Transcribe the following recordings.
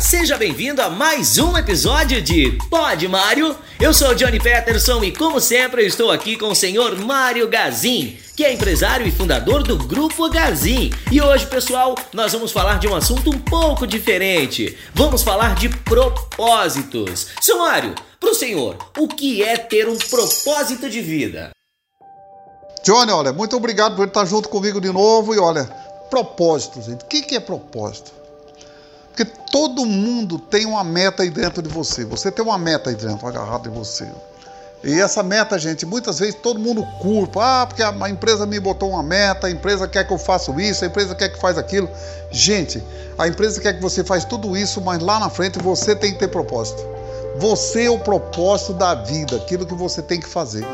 seja bem-vindo a mais um episódio de Pod Mário. Eu sou Johnny Peterson e, como sempre, estou aqui com o senhor Mário Gazin, que é empresário e fundador do Grupo Gazin. E hoje, pessoal, nós vamos falar de um assunto um pouco diferente. Vamos falar de propósitos. Seu Mário, para o senhor, o que é ter um propósito de vida? Johnny, olha, muito obrigado por estar junto comigo de novo e olha, propósito, gente. O que é propósito? Porque todo mundo tem uma meta aí dentro de você. Você tem uma meta aí dentro, agarrada em você. E essa meta, gente, muitas vezes todo mundo culpa. Ah, porque a empresa me botou uma meta, a empresa quer que eu faça isso, a empresa quer que faz aquilo. Gente, a empresa quer que você faça tudo isso, mas lá na frente você tem que ter propósito. Você é o propósito da vida, aquilo que você tem que fazer.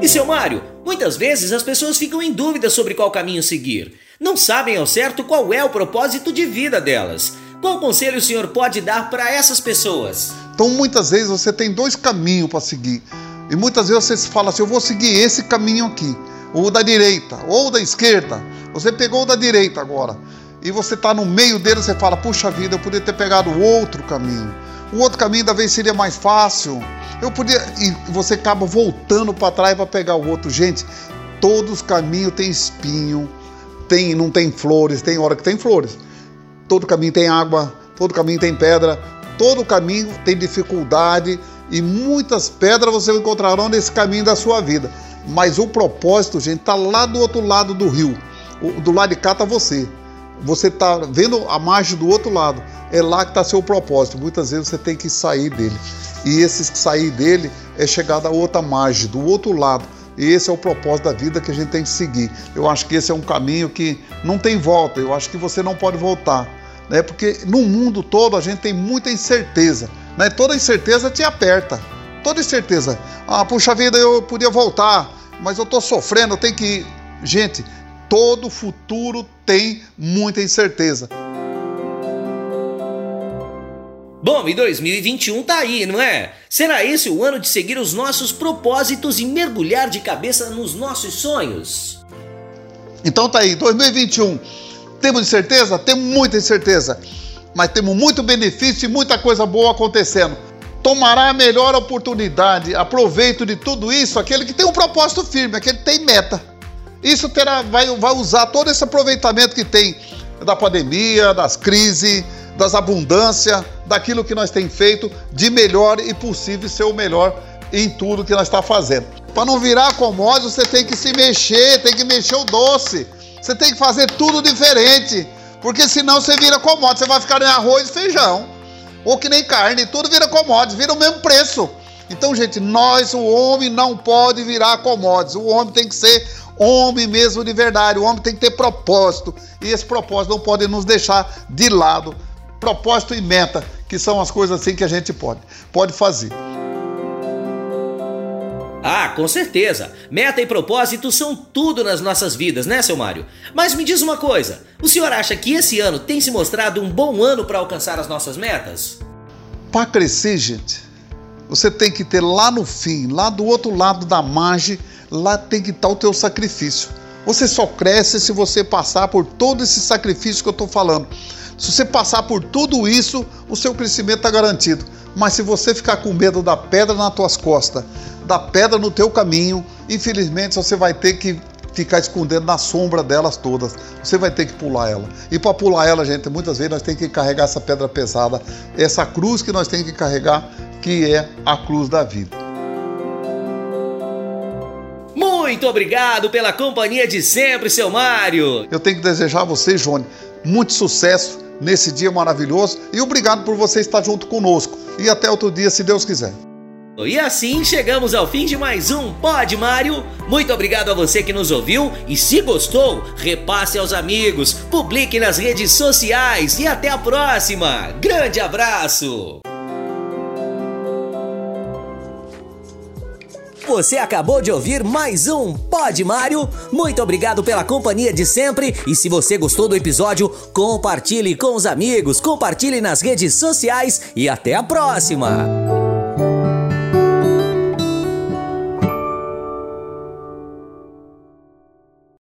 E seu Mário, muitas vezes as pessoas ficam em dúvida sobre qual caminho seguir. Não sabem ao certo qual é o propósito de vida delas. Qual conselho o senhor pode dar para essas pessoas? Então, muitas vezes você tem dois caminhos para seguir. E muitas vezes você fala assim: eu vou seguir esse caminho aqui, ou da direita, ou da esquerda. Você pegou o da direita agora. E você está no meio dele, você fala: puxa vida, eu poderia ter pegado outro caminho. O outro caminho talvez seria mais fácil. Eu podia. E você acaba voltando para trás para pegar o outro. Gente, todos os caminhos têm espinho, tem, não tem flores, tem hora que tem flores. Todo caminho tem água, todo caminho tem pedra, todo caminho tem dificuldade e muitas pedras você encontrarão nesse caminho da sua vida. Mas o propósito, gente, está lá do outro lado do rio. do lado de cá está você. Você está vendo a margem do outro lado. É lá que está seu propósito. Muitas vezes você tem que sair dele. E esse sair dele é chegar da outra margem, do outro lado. E esse é o propósito da vida que a gente tem que seguir. Eu acho que esse é um caminho que não tem volta. Eu acho que você não pode voltar. Né? Porque no mundo todo a gente tem muita incerteza. Né? Toda incerteza te aperta. Toda incerteza. Ah, puxa vida, eu podia voltar, mas eu estou sofrendo, eu tenho que ir. Gente, todo futuro tem muita incerteza. Bom, e 2021 tá aí, não é? Será esse o ano de seguir os nossos propósitos e mergulhar de cabeça nos nossos sonhos? Então tá aí, 2021. Temos certeza? Temos muita incerteza. Mas temos muito benefício e muita coisa boa acontecendo. Tomará a melhor oportunidade, aproveito de tudo isso, aquele que tem um propósito firme, aquele que tem meta. Isso terá, vai, vai usar todo esse aproveitamento que tem da pandemia, das crises, das abundâncias, daquilo que nós temos feito de melhor e possível ser o melhor em tudo que nós está fazendo. Para não virar commodity, você tem que se mexer, tem que mexer o doce. Você tem que fazer tudo diferente, porque senão você vira commodity, você vai ficar em arroz e feijão, ou que nem carne, tudo vira commodity, vira o mesmo preço. Então, gente, nós, o homem, não pode virar commodities. O homem tem que ser homem mesmo de verdade. O homem tem que ter propósito. E esse propósito não pode nos deixar de lado propósito e meta, que são as coisas assim que a gente pode, pode fazer. Ah, com certeza. Meta e propósito são tudo nas nossas vidas, né, seu Mário? Mas me diz uma coisa: o senhor acha que esse ano tem se mostrado um bom ano para alcançar as nossas metas? Para crescer, gente, você tem que ter lá no fim, lá do outro lado da margem, lá tem que estar o teu sacrifício. Você só cresce se você passar por todo esse sacrifício que eu estou falando. Se você passar por tudo isso, o seu crescimento está garantido. Mas se você ficar com medo da pedra nas tuas costas, da pedra no teu caminho, infelizmente você vai ter que ficar escondendo na sombra delas todas. Você vai ter que pular ela. E para pular ela, gente, muitas vezes nós temos que carregar essa pedra pesada, essa cruz que nós temos que carregar, que é a cruz da vida. Muito obrigado pela companhia de sempre, seu Mário. Eu tenho que desejar a você, Johnny, muito sucesso nesse dia maravilhoso e obrigado por você estar junto conosco. E até outro dia, se Deus quiser. E assim chegamos ao fim de mais um Pod Mário. Muito obrigado a você que nos ouviu e se gostou, repasse aos amigos, publique nas redes sociais e até a próxima. Grande abraço! Você acabou de ouvir mais um Pod Mário. Muito obrigado pela companhia de sempre. E se você gostou do episódio, compartilhe com os amigos, compartilhe nas redes sociais e até a próxima.